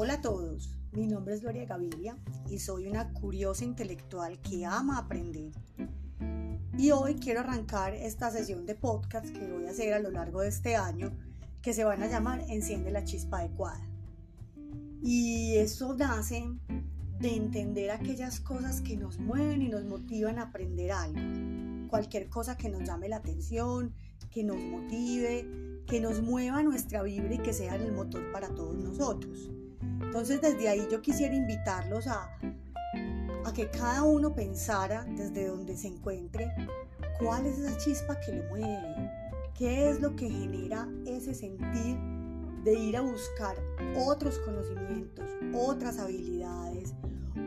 Hola a todos, mi nombre es Gloria Gaviria y soy una curiosa intelectual que ama aprender. Y hoy quiero arrancar esta sesión de podcast que voy a hacer a lo largo de este año que se van a llamar Enciende la chispa adecuada. Y eso nace de entender aquellas cosas que nos mueven y nos motivan a aprender algo. Cualquier cosa que nos llame la atención, que nos motive, que nos mueva nuestra vibra y que sea el motor para todos nosotros. Entonces desde ahí yo quisiera invitarlos a, que cada uno pensara desde donde se encuentre cuál es esa chispa que lo mueve, qué es lo que genera ese sentir de ir a buscar otros conocimientos, otras habilidades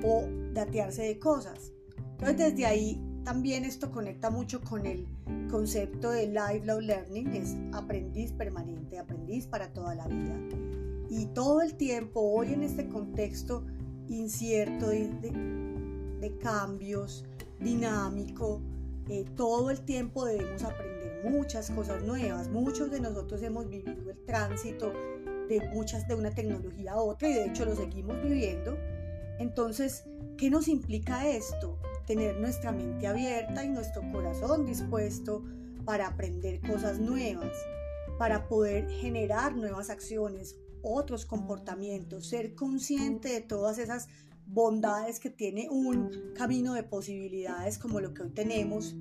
o datearse de cosas. Entonces desde ahí también esto conecta mucho con el concepto de lifelong learning, es aprendiz permanente, aprendiz para toda la vida. Todo el tiempo, hoy en este contexto incierto de, cambios, dinámico, eh, todo el tiempo debemos aprender muchas cosas nuevas. Muchos de nosotros hemos vivido el tránsito de muchas de una tecnología a otra y de hecho lo seguimos viviendo. Entonces, ¿qué nos implica esto? Tener nuestra mente abierta y nuestro corazón dispuesto para aprender cosas nuevas, para poder generar nuevas acciones, otros comportamientos, ser consciente de todas esas bondades que tiene un camino de posibilidades como lo que hoy tenemos.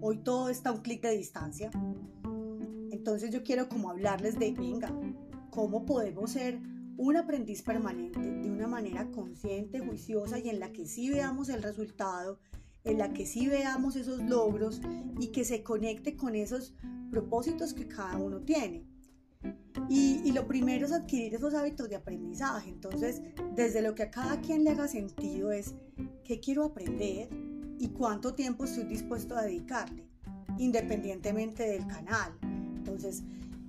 Hoy todo está a un clic de distancia. Entonces yo quiero como hablarles de, venga, cómo podemos ser un aprendiz permanente de una manera consciente, juiciosa y en la que sí veamos el resultado, en la que sí veamos esos logros y que se conecte con esos propósitos que cada uno tiene. Y, lo primero es adquirir esos hábitos de aprendizaje. Entonces, desde lo que a cada quien le haga sentido es qué quiero aprender y cuánto tiempo estoy dispuesto a dedicarle, independientemente del canal. Entonces,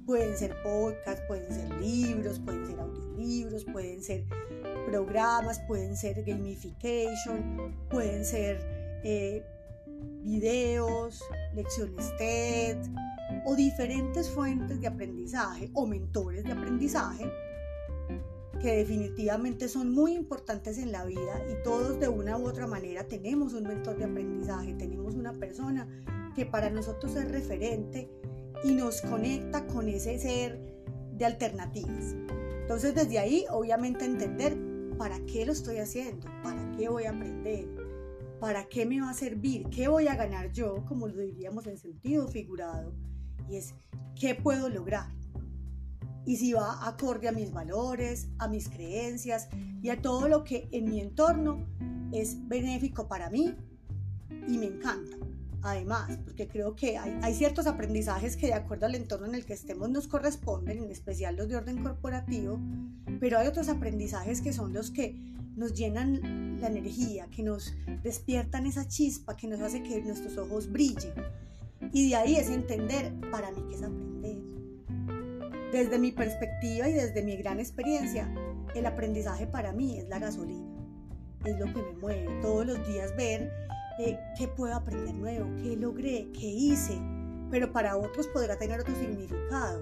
pueden ser podcasts, pueden ser libros, pueden ser audiolibros, pueden ser programas, pueden ser gamification, pueden ser eh, videos, lecciones TED, o diferentes fuentes de aprendizaje o mentores de aprendizaje que definitivamente son muy importantes en la vida y todos de una u otra manera tenemos un mentor de aprendizaje, tenemos una persona que para nosotros es referente y nos conecta con ese ser de alternativas. Entonces desde ahí obviamente entender para qué lo estoy haciendo, para qué voy a aprender, para qué me va a servir, qué voy a ganar yo, como lo diríamos en sentido figurado y es qué puedo lograr. Y si va acorde a mis valores, a mis creencias y a todo lo que en mi entorno es benéfico para mí y me encanta. Además, porque creo que hay, hay ciertos aprendizajes que de acuerdo al entorno en el que estemos nos corresponden, en especial los de orden corporativo, pero hay otros aprendizajes que son los que nos llenan la energía, que nos despiertan esa chispa, que nos hace que nuestros ojos brillen. Y de ahí es entender para mí qué es aprender. Desde mi perspectiva y desde mi gran experiencia, el aprendizaje para mí es la gasolina. Es lo que me mueve. Todos los días ver eh, qué puedo aprender nuevo, qué logré, qué hice. Pero para otros podrá tener otro significado.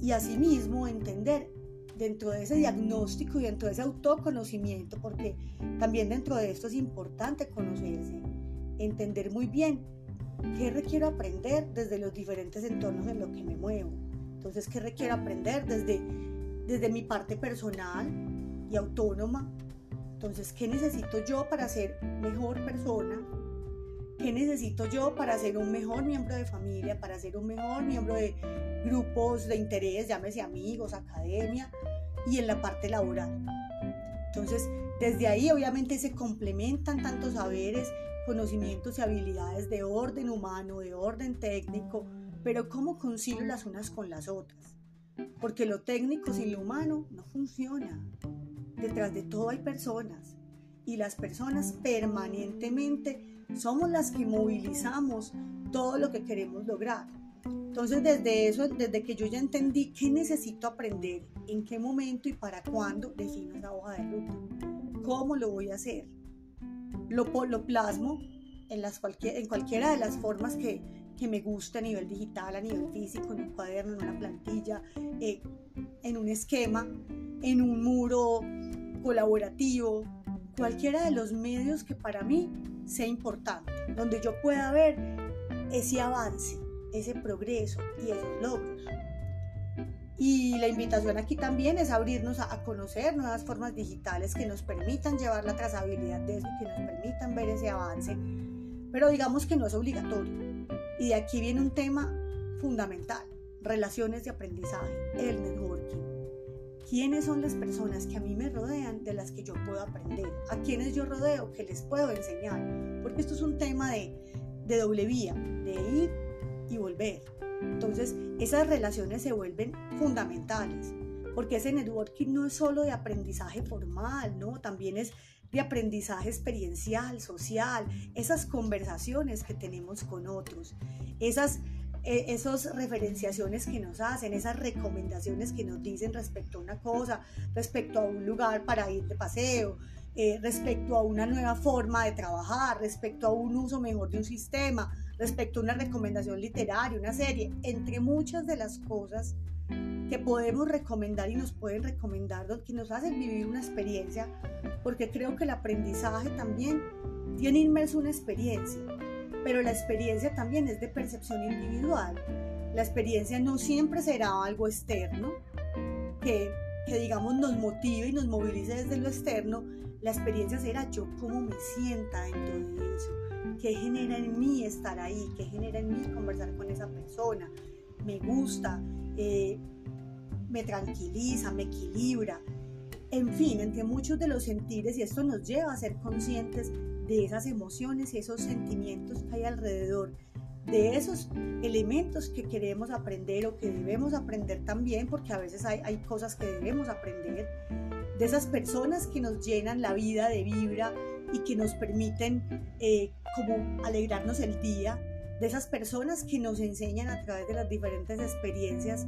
Y asimismo entender dentro de ese diagnóstico y dentro de ese autoconocimiento, porque también dentro de esto es importante conocerse entender muy bien qué requiero aprender desde los diferentes entornos en los que me muevo. Entonces, qué requiero aprender desde, desde mi parte personal y autónoma. Entonces, ¿qué necesito yo para ser mejor persona? ¿Qué necesito yo para ser un mejor miembro de familia, para ser un mejor miembro de grupos de interés, llámese amigos, academia y en la parte laboral? Entonces, desde ahí obviamente se complementan tantos saberes conocimientos y habilidades de orden humano, de orden técnico, pero cómo concilio las unas con las otras. Porque lo técnico sin lo humano no funciona. Detrás de todo hay personas y las personas permanentemente somos las que movilizamos todo lo que queremos lograr. Entonces desde eso, desde que yo ya entendí qué necesito aprender, en qué momento y para cuándo, defino esa hoja de ruta. ¿Cómo lo voy a hacer? lo, lo plasmo en, las cualquier, en cualquiera de las formas que, que me guste a nivel digital, a nivel físico, en un cuaderno, en una plantilla, eh, en un esquema, en un muro colaborativo, cualquiera de los medios que para mí sea importante, donde yo pueda ver ese avance, ese progreso y esos logros. Y la invitación aquí también es abrirnos a, conocer nuevas formas digitales que nos permitan llevar la trazabilidad de eso que nos permitan ver ese avance, pero digamos que no es obligatorio. Y de aquí viene un tema fundamental, relaciones de aprendizaje, el networking. ¿Quiénes son las personas que a mí me rodean de las que yo puedo aprender? ¿A quiénes yo rodeo que les puedo enseñar? Porque esto es un tema de, de doble vía, de ir y volver entonces, esas relaciones se vuelven fundamentales, porque ese networking no es solo de aprendizaje formal, ¿no? También es de aprendizaje experiencial, social, esas conversaciones que tenemos con otros, esas e, esas referenciaciones que nos hacen, esas recomendaciones que nos dicen respecto a una cosa, respecto a un lugar para ir de paseo, eh, respecto a una nueva forma de trabajar, respecto a un uso mejor de un sistema, respecto a una recomendación literaria, una serie, entre muchas de las cosas que podemos recomendar y nos pueden recomendar, que nos hacen vivir una experiencia, porque creo que el aprendizaje también tiene inmerso una experiencia, pero la experiencia también es de percepción individual. La experiencia no siempre será algo externo, que, que digamos nos motive y nos movilice desde lo externo, la experiencia será yo cómo me sienta dentro de eso qué genera en mí estar ahí, qué genera en mí conversar con esa persona, me gusta, eh, me tranquiliza, me equilibra. En fin, entre muchos de los sentires, y esto nos lleva a ser conscientes de esas emociones y esos sentimientos que hay alrededor, de esos elementos que queremos aprender o que debemos aprender también, porque a veces hay, hay cosas que debemos aprender, de esas personas que nos llenan la vida de vibra y que nos permiten eh, como alegrarnos el día, de esas personas que nos enseñan a través de las diferentes experiencias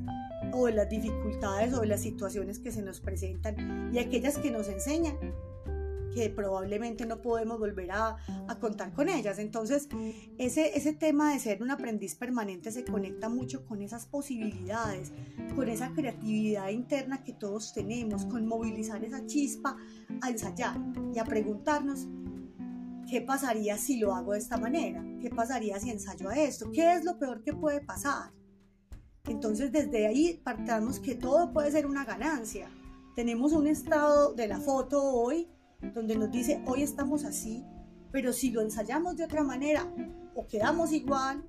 o de las dificultades o de las situaciones que se nos presentan y aquellas que nos enseñan que probablemente no podemos volver a, a, contar con ellas. Entonces, ese, ese tema de ser un aprendiz permanente se conecta mucho con esas posibilidades, con esa creatividad interna que todos tenemos, con movilizar esa chispa a ensayar y a preguntarnos ¿qué pasaría si lo hago de esta manera? ¿Qué pasaría si ensayo a esto? ¿Qué es lo peor que puede pasar? Entonces desde ahí partamos que todo puede ser una ganancia. Tenemos un estado de la foto hoy donde nos dice hoy estamos así, pero si lo ensayamos de otra manera o quedamos igual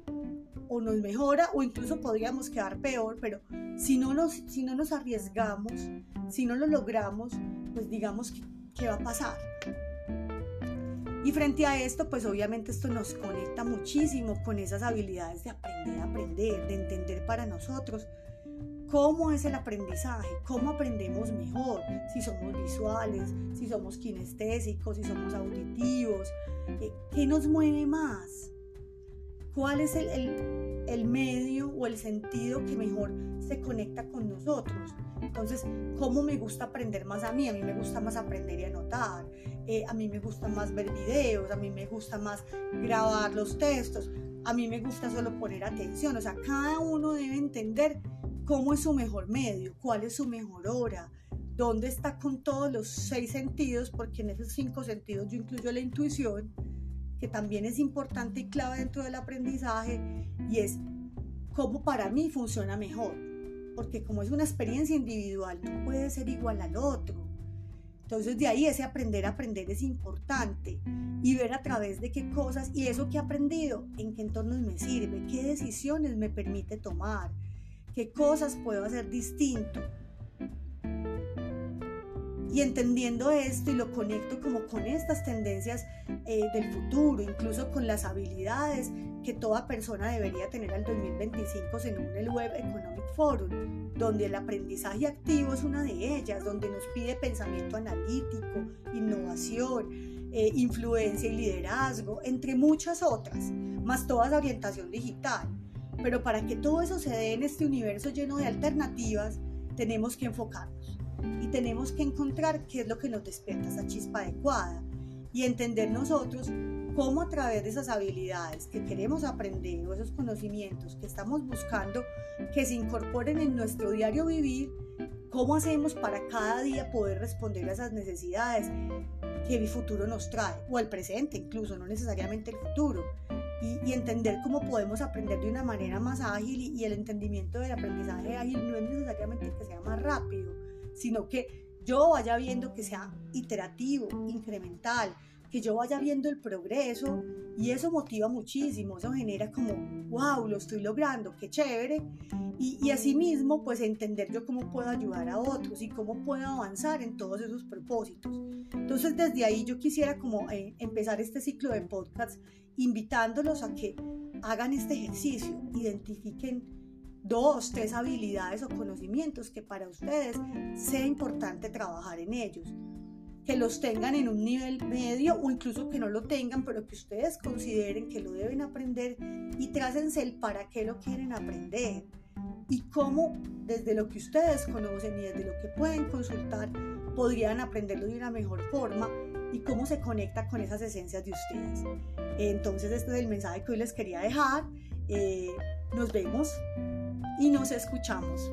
o nos mejora o incluso podríamos quedar peor, pero si no nos, si no nos arriesgamos, si no lo logramos, pues digamos que, ¿qué va a pasar? Y frente a esto, pues obviamente esto nos conecta muchísimo con esas habilidades de aprender a aprender, de entender para nosotros cómo es el aprendizaje, cómo aprendemos mejor, si somos visuales, si somos kinestésicos, si somos auditivos, eh, qué nos mueve más, cuál es el, el medio o el sentido que mejor se conecta con nosotros. Entonces, ¿cómo me gusta aprender más a mí? A mí me gusta más aprender y anotar, eh, a mí me gusta más ver videos, a mí me gusta más grabar los textos, a mí me gusta solo poner atención. O sea, cada uno debe entender cómo es su mejor medio, cuál es su mejor hora, dónde está con todos los seis sentidos, porque en esos cinco sentidos yo incluyo la intuición, que también es importante y clave dentro del aprendizaje, y es cómo para mí funciona mejor. Porque como es una experiencia individual, no puede ser igual al otro. Entonces de ahí ese aprender a aprender es importante. Y ver a través de qué cosas y eso que he aprendido, en qué entornos me sirve, qué decisiones me permite tomar, qué cosas puedo hacer distinto. Y entendiendo esto y lo conecto como con estas tendencias eh, del futuro, incluso con las habilidades que toda persona debería tener al 2025 según el Web Economic Forum, donde el aprendizaje activo es una de ellas, donde nos pide pensamiento analítico, innovación, eh, influencia y liderazgo, entre muchas otras, más toda esa orientación digital. Pero para que todo eso se dé en este universo lleno de alternativas, tenemos que enfocarnos y tenemos que encontrar qué es lo que nos despierta esa chispa adecuada y entender nosotros cómo a través de esas habilidades que queremos aprender o esos conocimientos que estamos buscando que se incorporen en nuestro diario vivir, cómo hacemos para cada día poder responder a esas necesidades que el futuro nos trae, o el presente incluso, no necesariamente el futuro. Y, entender cómo podemos aprender de una manera más ágil y, y el entendimiento del aprendizaje ágil no es necesariamente que sea más rápido, sino que yo vaya viendo que sea iterativo, incremental, que yo vaya viendo el progreso y eso motiva muchísimo, eso genera como, wow, lo estoy logrando, qué chévere. Y, y asimismo, pues entender yo cómo puedo ayudar a otros y cómo puedo avanzar en todos esos propósitos. Entonces, desde ahí yo quisiera como eh, empezar este ciclo de podcast invitándolos a que hagan este ejercicio, identifiquen dos, tres habilidades o conocimientos que para ustedes sea importante trabajar en ellos que los tengan en un nivel medio o incluso que no lo tengan, pero que ustedes consideren que lo deben aprender y trácense el para qué lo quieren aprender y cómo desde lo que ustedes conocen y desde lo que pueden consultar podrían aprenderlo de una mejor forma y cómo se conecta con esas esencias de ustedes. Entonces este es el mensaje que hoy les quería dejar. Eh, nos vemos y nos escuchamos.